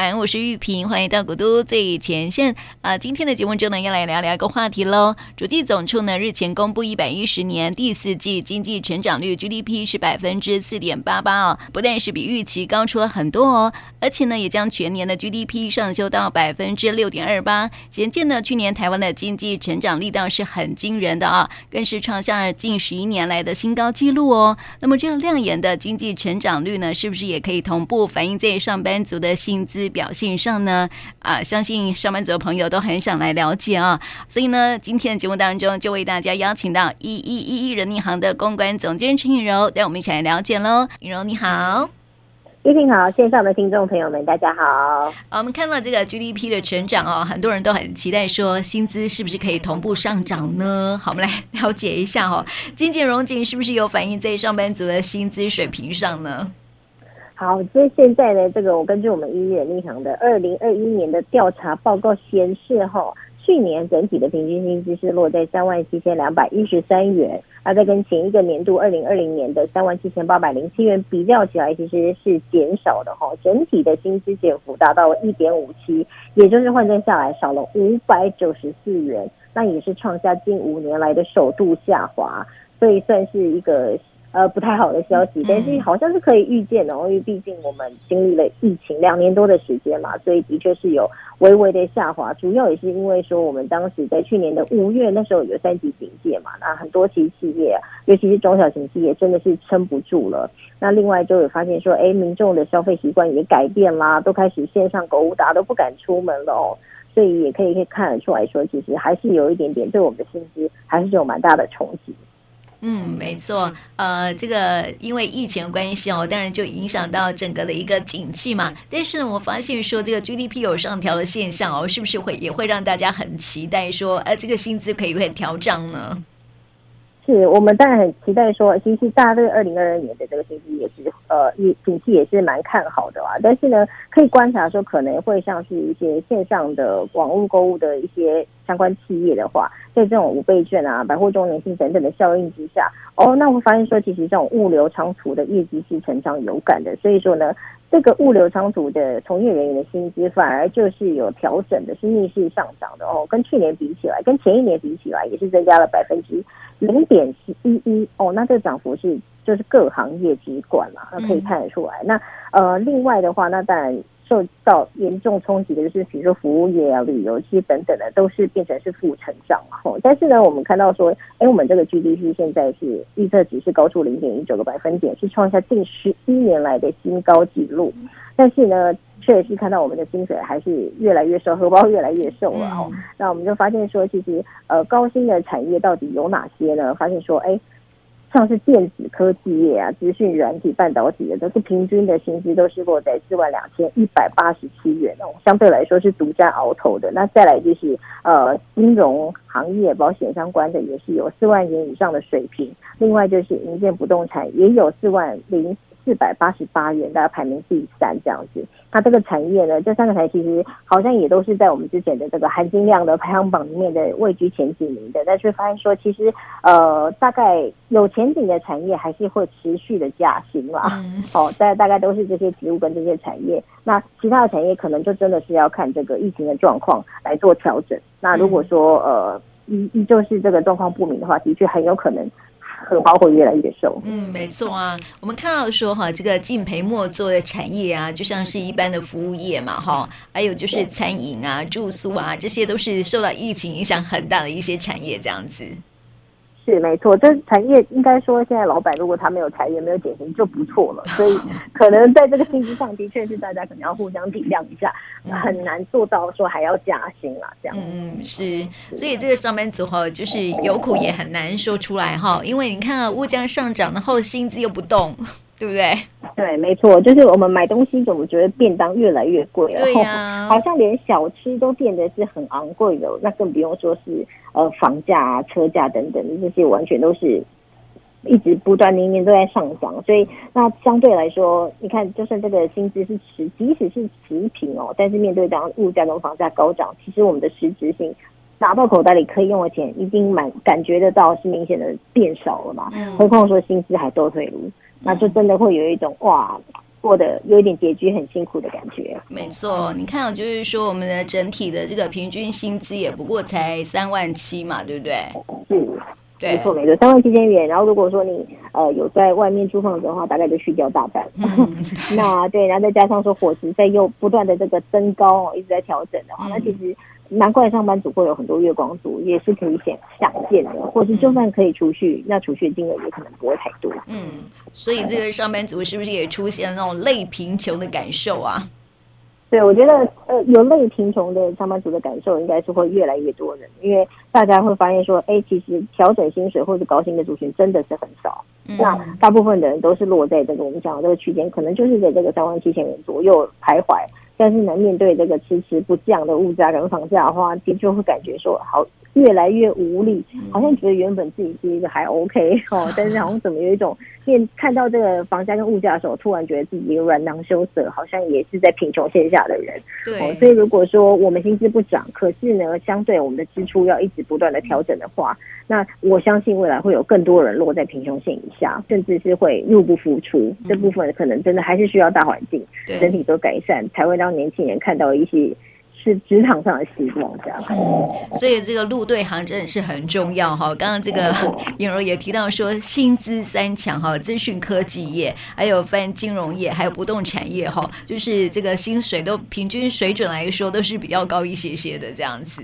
班，我是玉萍，欢迎到古都最前线啊！今天的节目中呢，要来聊聊一个话题喽。主计总处呢日前公布一百一十年第四季经济成长率 GDP 是百分之四点八八哦，不但是比预期高出了很多哦，而且呢也将全年的 GDP 上修到百分之六点二八。显见呢，去年台湾的经济成长力道是很惊人的啊，更是创下了近十一年来的新高纪录哦。那么这个亮眼的经济成长率呢，是不是也可以同步反映在上班族的薪资表现上呢？啊，相信上班族的朋友都很想来了解啊。所以呢，今天的节目当中就为大家邀请到一一一一人银行的公关总监陈映柔，带我们一起来了解喽。映柔你好，玉萍好，线上的听众朋友们大家好。我们看到这个 GDP 的成长哦，很多人都很期待说薪资是不是可以同步上涨呢？好，我们来了解一下哦，经济荣景是不是有反映在上班族的薪资水平上呢？好，这现在呢，这个我根据我们一一人银行的二零二一年的调查报告显示，哈，去年整体的平均薪资是落在三万七千两百一十三元，而在跟前一个年度二零二零年的三万七千八百零七元比较起来，其实是减少的哈，整体的薪资减幅达到一点五七，也就是换算下来少了五百九十四元，那也是创下近五年来的首度下滑，所以算是一个。呃，不太好的消息，但是好像是可以预见的哦，因为毕竟我们经历了疫情两年多的时间嘛，所以的确是有微微的下滑。主要也是因为说，我们当时在去年的五月那时候有三级警戒嘛，那很多其企业，尤其是中小型企业，真的是撑不住了。那另外就有发现说，哎，民众的消费习惯也改变啦，都开始线上购物，大家都不敢出门了哦，所以也可以可以看得出来说，其实还是有一点点对我们的薪资还是有蛮大的冲击。嗯，没错，呃，这个因为疫情的关系哦，当然就影响到整个的一个景气嘛。但是呢，我发现说这个 GDP 有上调的现象哦，是不是会也会让大家很期待说，呃，这个薪资可以会调涨呢？是我们当然很期待说，其实大家对二零二二年的这个经济也是呃，也景气也是蛮看好的啊。但是呢，可以观察说，可能会像是一些线上的网络购物的一些。相关企业的话，在这种五倍券啊、百货周年庆等等的效应之下，哦，那我发现说，其实这种物流仓储的业绩是成长有感的。所以说呢，这个物流仓储的从业人员的薪资反而就是有调整的，是逆势上涨的哦。跟去年比起来，跟前一年比起来，也是增加了百分之零点一一哦。那这个涨幅是就是各行业之冠嘛，那可以看得出来。嗯、那呃，另外的话，那当然。受到严重冲击的就是，比如说服务业啊、旅游其实等等的，都是变成是负成长嘛。但是呢，我们看到说，哎，我们这个 GDP 现在是预测值是高出零点一九个百分点，是创下近十一年来的新高纪录。但是呢，确实是看到我们的薪水还是越来越瘦，荷包越来越瘦了。哦，那我们就发现说，其实呃，高薪的产业到底有哪些呢？发现说，哎。像是电子科技业啊、资讯软体、半导体的，都是平均的薪资都是落在四万两千一百八十七元哦，相对来说是独占鳌头的。那再来就是呃金融行业、保险相关的也是有四万元以上的水平，另外就是营建不动产也有四万零。四百八十八元，大概排名第三这样子。那这个产业呢，这三个台其实好像也都是在我们之前的这个含金量的排行榜里面的位居前几名的。但是发现说，其实呃，大概有前景的产业还是会持续的加薪啦。哦，大大概都是这些植物跟这些产业。那其他的产业可能就真的是要看这个疫情的状况来做调整。那如果说呃依依旧是这个状况不明的话，的确很有可能。荷包会越来越瘦。嗯，没错啊，我们看到说哈，这个敬陪末做的产业啊，就像是一般的服务业嘛，哈，还有就是餐饮啊、住宿啊，这些都是受到疫情影响很大的一些产业，这样子。是没错，这产业应该说，现在老板如果他没有裁员、没有减薪就不错了，所以 可能在这个薪资上的确是大家可能要互相体谅一下，很难做到说还要加薪啦，这样。嗯，是，所以这个上班族哈，就是有苦也很难说出来哈，因为你看啊，物价上涨，然后薪资又不动。对不对？对，没错，就是我们买东西总觉得便当越来越贵了，对呀、啊，好像连小吃都变得是很昂贵的，那更不用说是呃房价啊、车价等等这些，完全都是一直不断年年都在上涨。所以那相对来说，你看，就算这个薪资是持，即使是持平哦，但是面对这样物价跟房价高涨，其实我们的实质性拿到口袋里可以用的钱，已经蛮感觉得到是明显的变少了嘛。嗯、何况说薪资还倒退噜。那就真的会有一种哇，过得有一点拮据，很辛苦的感觉。没错，你看，就是说我们的整体的这个平均薪资也不过才三万七嘛，对不对？是，对，没错没错，三万七千元。然后如果说你呃有在外面租房子的话，大概就去掉大半。嗯、那对，然后再加上说伙食费又不断的这个增高，一直在调整的话，嗯、那其实。难怪上班族会有很多月光族，也是可以想想见的，或是就算可以储蓄，那储蓄的金额也可能不会太多。嗯，所以这个上班族是不是也出现那种类贫穷的感受啊？对，我觉得呃，有类贫穷的上班族的感受，应该是会越来越多人，因为大家会发现说，哎，其实调整薪水或者高薪的族群真的是很少。嗯、那大部分的人都是落在这个我们讲的这个区间，可能就是在这个三万七千元左右徘徊。但是呢，面对这个迟迟不降的物价跟房价的话，的确会感觉说好越来越无力，好像觉得原本自己是一个还 OK 哦，但是好像怎么有一种面看到这个房价跟物价的时候，突然觉得自己软囊羞涩，好像也是在贫穷线下的人。对、哦，所以如果说我们薪资不涨，可是呢，相对我们的支出要一直不断的调整的话。那我相信未来会有更多人落在贫穷线以下，甚至是会入不敷出。嗯、这部分可能真的还是需要大环境整体都改善，才会让年轻人看到一些是职场上的希望。这样、嗯，所以这个路对行真的是很重要哈。刚刚这个 颖柔也提到说，薪资三强哈，资讯科技业，还有分金融业，还有不动产业哈，就是这个薪水都平均水准来说都是比较高一些些的这样子。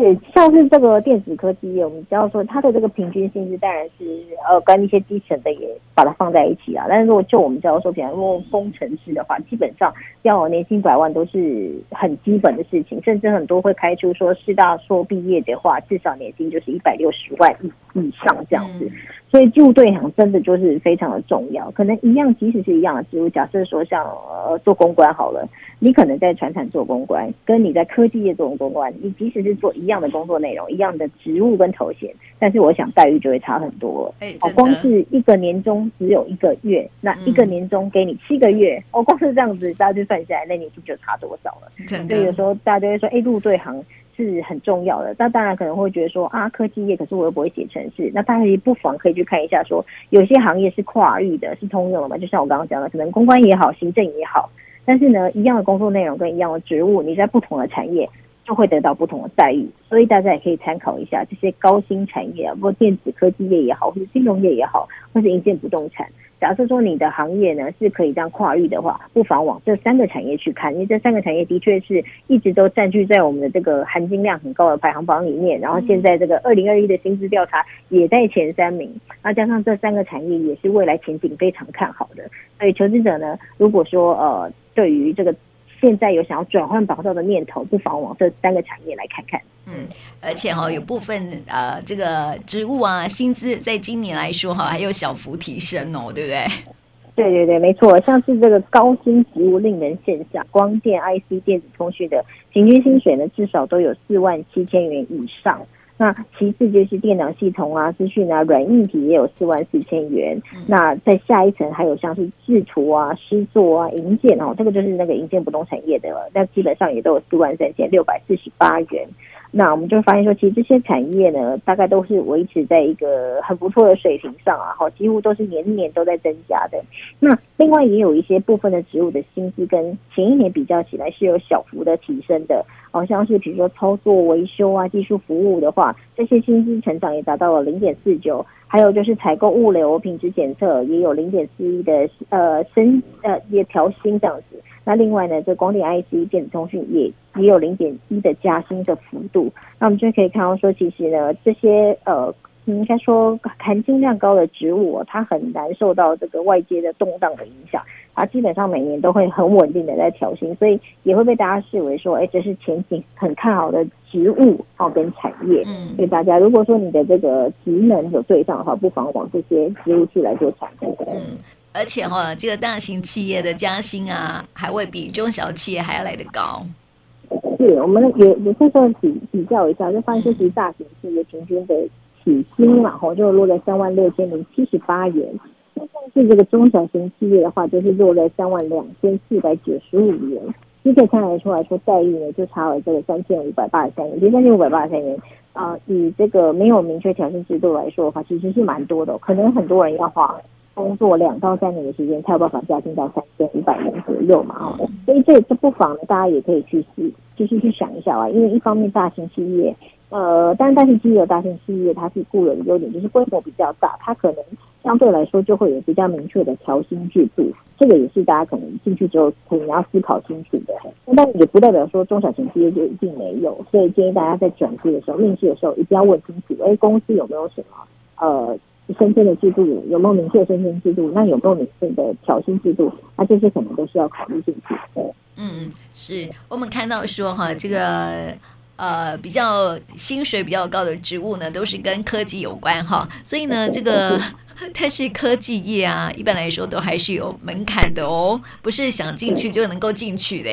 对，像是这个电子科技业，我们只要说它的这个平均薪资，当然是呃跟一些基层的也把它放在一起啊。但是如果就我们知道说，比方说工程师的话，基本上要年薪百万都是很基本的事情，甚至很多会开出说师大硕毕业的话，至少年薪就是一百六十万以以上这样子。所以入对行真的就是非常的重要。可能一样，即使是一样的职务，假设说像呃做公关好了。你可能在传产做公关，跟你在科技业做公关，你即使是做一样的工作内容、一样的职务跟头衔，但是我想待遇就会差很多。哎，哦，光是一个年终只有一个月，那一个年终给你七个月，哦，光是这样子，大家就算下来，那年薪就差多少了？所以有时候大家就会说，哎，入对行是很重要的。那当然可能会觉得说，啊，科技业可是我又不会写程式，那大家也不妨可以去看一下说，说有些行业是跨域的，是通用的嘛？就像我刚刚讲的，可能公关也好，行政也好。但是呢，一样的工作内容跟一样的职务，你在不同的产业就会得到不同的待遇，所以大家也可以参考一下这些高新产业啊，包括电子科技业也好，或者金融业也好，或者营建不动产。假设说你的行业呢是可以这样跨域的话，不妨往这三个产业去看，因为这三个产业的确是一直都占据在我们的这个含金量很高的排行榜里面。然后现在这个二零二一的薪资调查也在前三名，那加上这三个产业也是未来前景非常看好的，所以求职者呢，如果说呃。对于这个现在有想要转换跑道的念头，不妨往这三个产业来看看。嗯，而且哈、哦，有部分呃，这个职务啊，薪资在今年来说哈，还有小幅提升哦，对不对？对对对，没错。像是这个高薪职务令人羡煞，光电、IC、电子通讯的平均薪水呢，至少都有四万七千元以上。那其次就是电脑系统啊、资讯啊、软硬体也有四万四千元。那在下一层还有像是制图啊、施作啊、营建哦，这个就是那个营建不动产业的了。那基本上也都有四万三千六百四十八元。那我们就发现说，其实这些产业呢，大概都是维持在一个很不错的水平上啊，好，几乎都是年年都在增加的。那另外也有一些部分的职务的薪资跟前一年比较起来是有小幅的提升的，好像是比如说操作维修啊、技术服务的话，这些薪资成长也达到了零点四九。还有就是采购物流品质检测也有零点四一的呃升呃也调薪这样子。那另外呢，这光电 IC 电子通讯也也有零点一的加薪的幅度。那我们就可以看到说，其实呢，这些呃，应该说含金量高的职务，哦，它很难受到这个外界的动荡的影响。它基本上每年都会很稳定的在调薪，所以也会被大家视为说，哎，这是前景很看好的植物哦跟产业。嗯，所以大家如果说你的这个职能有对上的话，不妨往这些植物去来做尝试。嗯。而且哈，这个大型企业的加薪啊，还会比中小企业还要来得高。是，我们也也可以说比比较一下，就发现其实大型企业平均的起薪然后就落在三万六千零七十八元。那像是这个中小型企业的话，就是落在三万两千四百九十五元。你可以看得出来说，待遇呢就差了这个三千五百八十三元。其实三千五百八十三元啊、呃，以这个没有明确调薪制度来说的话，其实是蛮多的。可能很多人要花。工作两到三年的时间才有办法加薪到三千五百元左右嘛，哦，所以这这不妨呢，大家也可以去试，就是去想一下啊，因为一方面大型企业，呃，但是大型企业、大型企业它是固有的优点，就是规模比较大，它可能相对来说就会有比较明确的调薪制度，这个也是大家可能进去之后可能要思考清楚的。那但也不代表说中小型企业就一定没有，所以建议大家在转职的时候、面试的时候一定要问清楚，哎，公司有没有什么呃。升迁的制度有没有明确的升迁制度？那有没有明确的调薪制度？那这些可能都是要考虑进去的。嗯，是我们看到说哈，这个呃比较薪水比较高的职务呢，都是跟科技有关哈。所以呢，这个但是科技业啊，一般来说都还是有门槛的哦，不是想进去就能够进去的。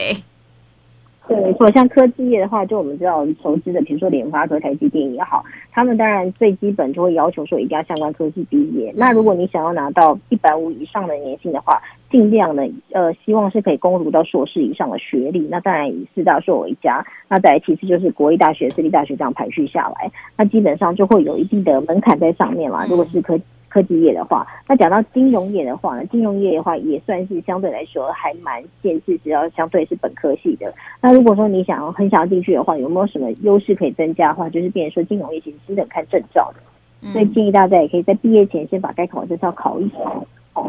对，没错，像科技业的话，就我们知道我们投资的，比如说联发科、台积电也好，他们当然最基本就会要求说一定要相关科技毕业。那如果你想要拿到一百五以上的年薪的话，尽量的呃，希望是可以攻读到硕士以上的学历。那当然以四大硕为佳，那再来其次就是国立大学、私立大学这样排序下来，那基本上就会有一定的门槛在上面嘛。如果是科技科技业的话，那讲到金融业的话呢，金融业的话也算是相对来说还蛮限制，只要相对是本科系的。那如果说你想要很想要进去的话，有没有什么优势可以增加的话，就是变成说金融业其实是很看证照的，所以建议大家也可以在毕业前先把该考的证照考一考。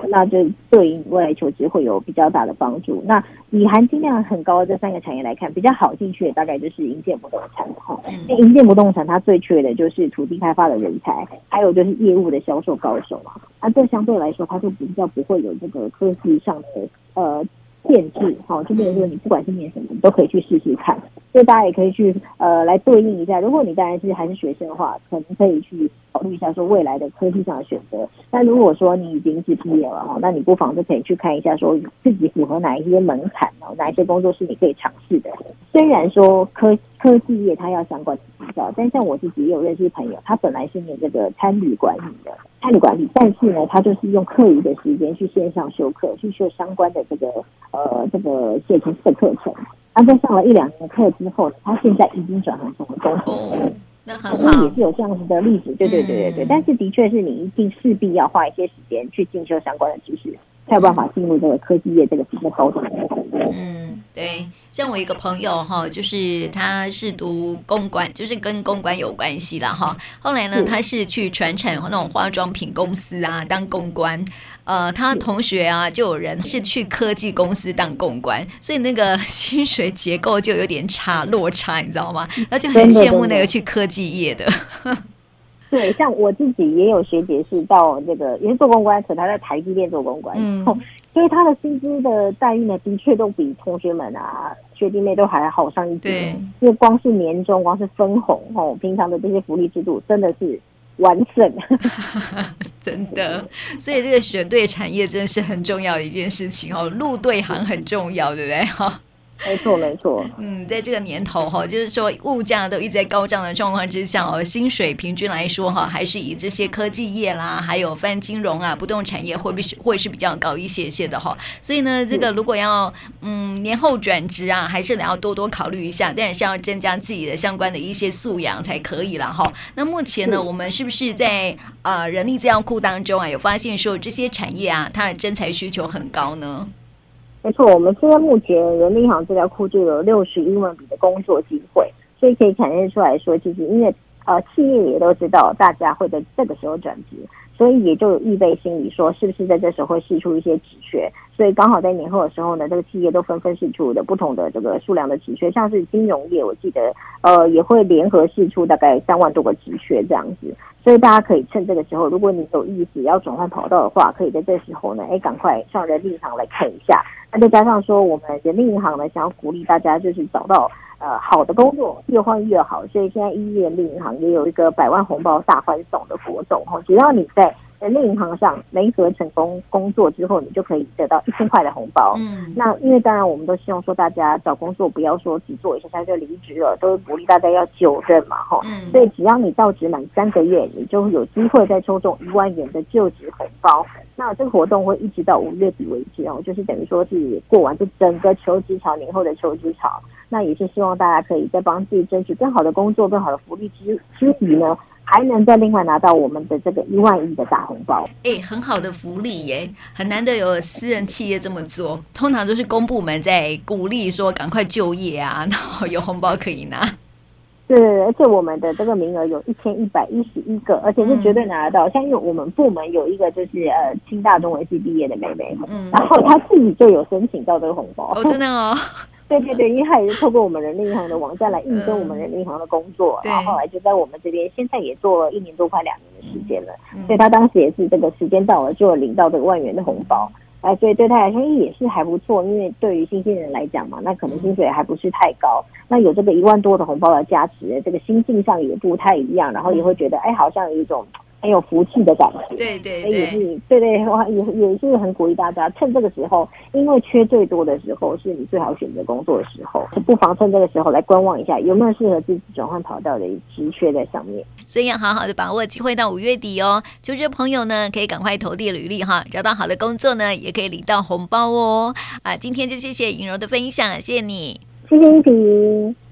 那就对于你未来求职会有比较大的帮助。那以含金量很高的这三个产业来看，比较好进去的大概就是营建不动产哈。因为营建不动产它最缺的就是土地开发的人才，还有就是业务的销售高手嘛。那这相对来说，它就比较不会有这个科技上的呃限制。好，就比如说你不管是念什么，你都可以去试试看。所以大家也可以去呃来对应一下。如果你当然是还是学生的话，可能可以去。考虑一下说未来的科技上的选择，但如果说你已经是毕业了哈，那你不妨就可以去看一下说自己符合哪一些门槛哦，哪一些工作是你可以尝试的。虽然说科科技业它要相关的执照，但像我自己也有认识朋友，他本来是念这个餐旅管理的餐旅管理，但是呢，他就是用课余的时间去线上修课，去修相关的这个呃这个写程式的课程。他在上了一两年的课之后，他现在已经转行成为工程师。那很好，也是有这样子的例子，对对对对对。但是的确是你一定势必要花一些时间去进修相关的知识，才有办法进入这个科技业这个比较高端的工作。嗯，对。像我一个朋友哈，就是他是读公关，就是跟公关有关系啦哈。后来呢，他是去传产那种化妆品公司啊当公关。呃，他同学啊，就有人是去科技公司当公关，所以那个薪水结构就有点差落差，你知道吗？那就很羡慕那个去科技业的。对，像我自己也有学姐是到那个也是做公关，可他在台积电做公关，嗯，所以他的薪资的待遇呢，的确都比同学们啊学弟妹都还好上一点。因为光是年终，光是分红哦，平常的这些福利制度，真的是。完整，真的，所以这个选对产业真的是很重要的一件事情哦，入对行很重要，对不对？哈。没错，没错。嗯，在这个年头哈，就是说物价都一直在高涨的状况之下哦，薪水平均来说哈，还是以这些科技业啦，还有泛金融啊、不动产业会不会会是比较高一些些的哈。所以呢，这个如果要嗯年后转职啊，还是得要多多考虑一下，但是要增加自己的相关的一些素养才可以了哈。那目前呢，我们是不是在呃人力资料库当中啊，有发现说这些产业啊，它的真才需求很高呢？没错，我们现在目前人民银行资料库就有六十一万笔的工作机会，所以可以展现出来说，其实因为呃企业也都知道大家会在这个时候转职，所以也就有预备心理，说是不是在这时候会释出一些职缺，所以刚好在年后的时候呢，这个企业都纷纷释出的不同的这个数量的职缺，像是金融业，我记得呃也会联合释出大概三万多个职缺这样子。所以大家可以趁这个时候，如果你有意思要转换跑道的话，可以在这时候呢，哎，赶快上人力银行来看一下。那再加上说，我们人力银行呢，想要鼓励大家就是找到呃好的工作，越换越好。所以现在一人力银行也有一个百万红包大欢送的活动哈，只要你在。人力银行上媒合成功工作之后，你就可以得到一千块的红包。嗯，那因为当然我们都希望说大家找工作不要说只做一下下就离职了，都鼓励大家要久任嘛，哈。嗯，所以只要你到职满三个月，你就有机会再抽中一万元的就职红包。那这个活动会一直到五月底为止哦，就是等于说是过完这整个求职潮年后的求职潮。那也是希望大家可以在帮自己争取更好的工作、更好的福利之之余呢。还能再另外拿到我们的这个一万亿的大红包。哎、欸，很好的福利耶，很难得有私人企业这么做，通常都是公部门在鼓励说赶快就业啊，然后有红包可以拿。对，而且我们的这个名额有一千一百一十一个，而且是绝对拿得到。嗯、像因为我们部门有一个就是呃清大中文系毕业的妹妹，嗯，然后她自己就有申请到这个红包。哦，真的哦。对对对，因为他也是透过我们人力银行的网站来应征我们人力银行的工作，嗯、然后后来就在我们这边，现在也做了一年多，快两年的时间了。嗯、所以他当时也是这个时间到了，就领到这个万元的红包。哎，所以对他来说也是还不错，因为对于新鲜人来讲嘛，那可能薪水还不是太高，那有这个一万多的红包的加持，这个心境上也不太一样，然后也会觉得，哎，好像有一种。很有福气的感觉，对对对，也是对对，也也是很鼓励大家趁这个时候，因为缺最多的时候是你最好选择工作的时候，不妨趁这个时候来观望一下有没有适合自己转换跑道的职缺在上面。所以要好好的把握机会到五月底哦，求职朋友呢可以赶快投递履历哈，找到好的工作呢也可以领到红包哦。啊，今天就谢谢颖柔的分享，谢谢你，谢谢一平。